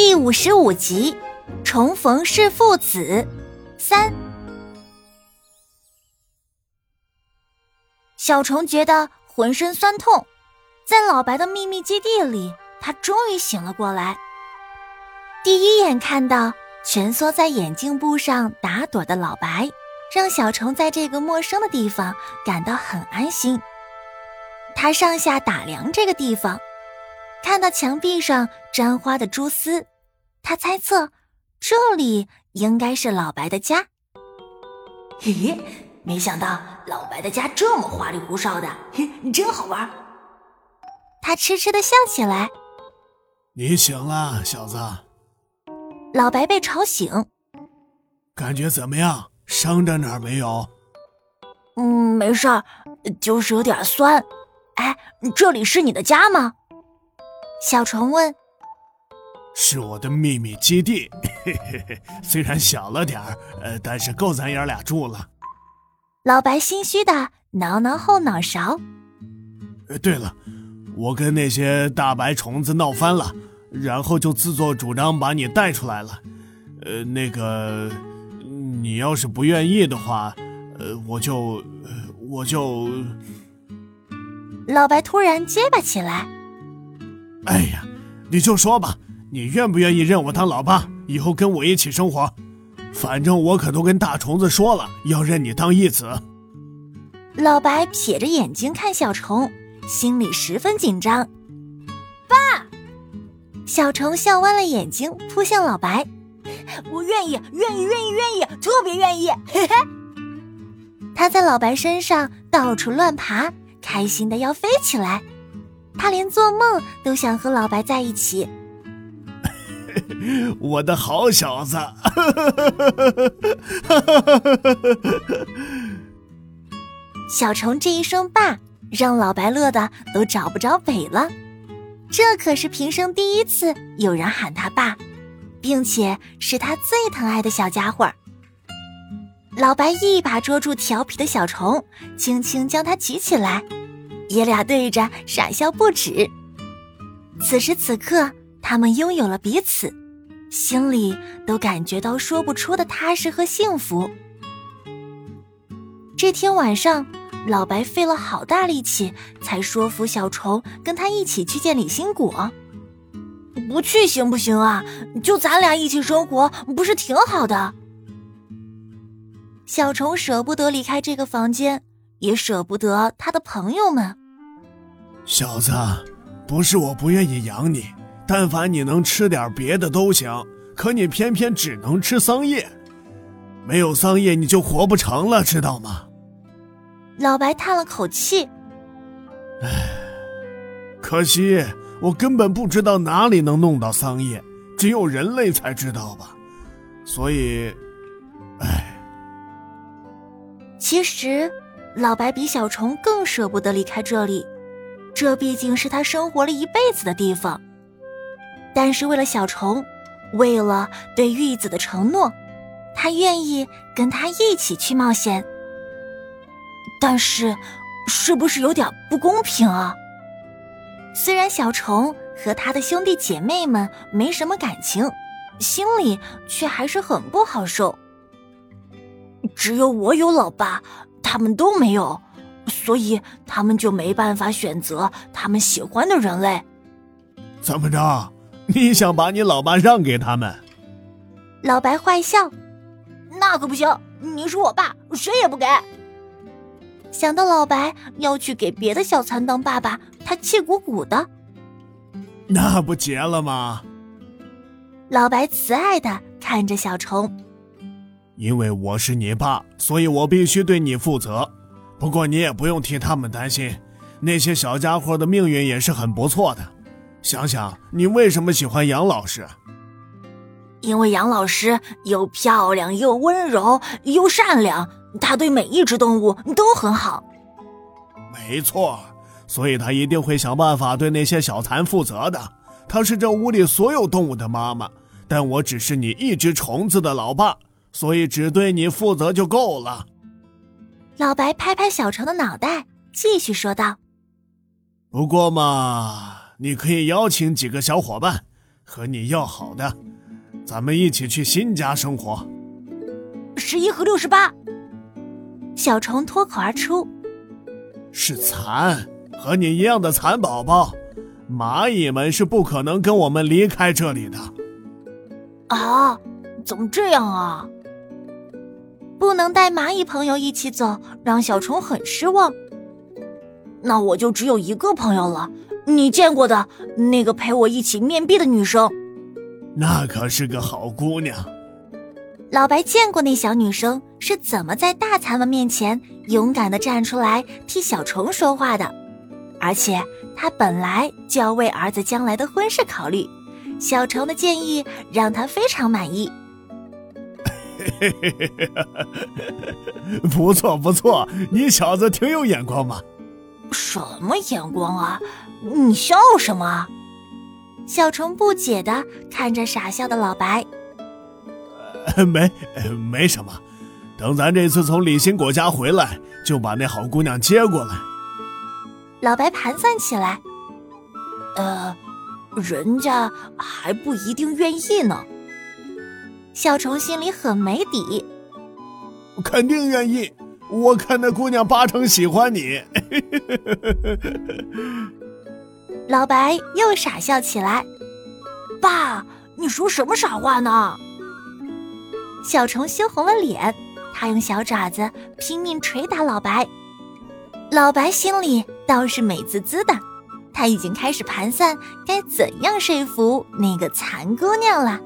第五十五集，重逢是父子三。小虫觉得浑身酸痛，在老白的秘密基地里，他终于醒了过来。第一眼看到蜷缩在眼镜布上打盹的老白，让小虫在这个陌生的地方感到很安心。他上下打量这个地方。看到墙壁上沾花的蛛丝，他猜测这里应该是老白的家。咦，没想到老白的家这么花里胡哨的，嘿，真好玩。他痴痴的笑起来。你醒了，小子。老白被吵醒。感觉怎么样？伤着哪儿没有？嗯，没事儿，就是有点酸。哎，这里是你的家吗？小虫问：“是我的秘密基地，嘿嘿嘿，虽然小了点儿，呃，但是够咱爷俩住了。”老白心虚的挠挠后脑勺。呃，对了，我跟那些大白虫子闹翻了，然后就自作主张把你带出来了。呃，那个，你要是不愿意的话，呃，我就，我就……老白突然结巴起来。哎呀，你就说吧，你愿不愿意认我当老爸，以后跟我一起生活？反正我可都跟大虫子说了，要认你当义子。老白撇着眼睛看小虫，心里十分紧张。爸，小虫笑弯了眼睛，扑向老白。我愿意，愿意，愿意，愿意，特别愿意。嘿嘿。他在老白身上到处乱爬，开心的要飞起来。他连做梦都想和老白在一起。我的好小子！小虫这一声“爸”，让老白乐的都找不着北了。这可是平生第一次有人喊他爸，并且是他最疼爱的小家伙。老白一把捉住调皮的小虫，轻轻将它举起来。爷俩对着傻笑不止。此时此刻，他们拥有了彼此，心里都感觉到说不出的踏实和幸福。这天晚上，老白费了好大力气，才说服小虫跟他一起去见李新果。不去行不行啊？就咱俩一起生活，不是挺好的？小虫舍不得离开这个房间。也舍不得他的朋友们。小子，不是我不愿意养你，但凡你能吃点别的都行，可你偏偏只能吃桑叶，没有桑叶你就活不成了，知道吗？老白叹了口气：“唉，可惜我根本不知道哪里能弄到桑叶，只有人类才知道吧。所以，唉。”其实。老白比小虫更舍不得离开这里，这毕竟是他生活了一辈子的地方。但是为了小虫，为了对玉子的承诺，他愿意跟他一起去冒险。但是，是不是有点不公平啊？虽然小虫和他的兄弟姐妹们没什么感情，心里却还是很不好受。只有我有老爸。他们都没有，所以他们就没办法选择他们喜欢的人类。怎么着？你想把你老爸让给他们？老白坏笑。那可不行，你是我爸，谁也不给。想到老白要去给别的小蚕当爸爸，他气鼓鼓的。那不结了吗？老白慈爱的看着小虫。因为我是你爸，所以我必须对你负责。不过你也不用替他们担心，那些小家伙的命运也是很不错的。想想你为什么喜欢杨老师？因为杨老师又漂亮又温柔又善良，他对每一只动物都很好。没错，所以他一定会想办法对那些小蚕负责的。他是这屋里所有动物的妈妈，但我只是你一只虫子的老爸。所以只对你负责就够了。老白拍拍小虫的脑袋，继续说道：“不过嘛，你可以邀请几个小伙伴，和你要好的，咱们一起去新家生活。十一和六十八，小虫脱口而出：“是蚕，和你一样的蚕宝宝。蚂蚁们是不可能跟我们离开这里的。”啊，怎么这样啊？不能带蚂蚁朋友一起走，让小虫很失望。那我就只有一个朋友了，你见过的那个陪我一起面壁的女生。那可是个好姑娘。老白见过那小女生是怎么在大蚕们面前勇敢的站出来替小虫说话的，而且他本来就要为儿子将来的婚事考虑，小虫的建议让他非常满意。嘿嘿嘿嘿，不错不错，你小子挺有眼光嘛。什么眼光啊？你笑什么？小虫不解的看着傻笑的老白。没，没什么。等咱这次从李新果家回来，就把那好姑娘接过来。老白盘算起来，呃，人家还不一定愿意呢。小虫心里很没底。肯定愿意，我看那姑娘八成喜欢你。老白又傻笑起来。爸，你说什么傻话呢？小虫羞红了脸，他用小爪子拼命捶打老白。老白心里倒是美滋滋的，他已经开始盘算该怎样说服那个蚕姑娘了。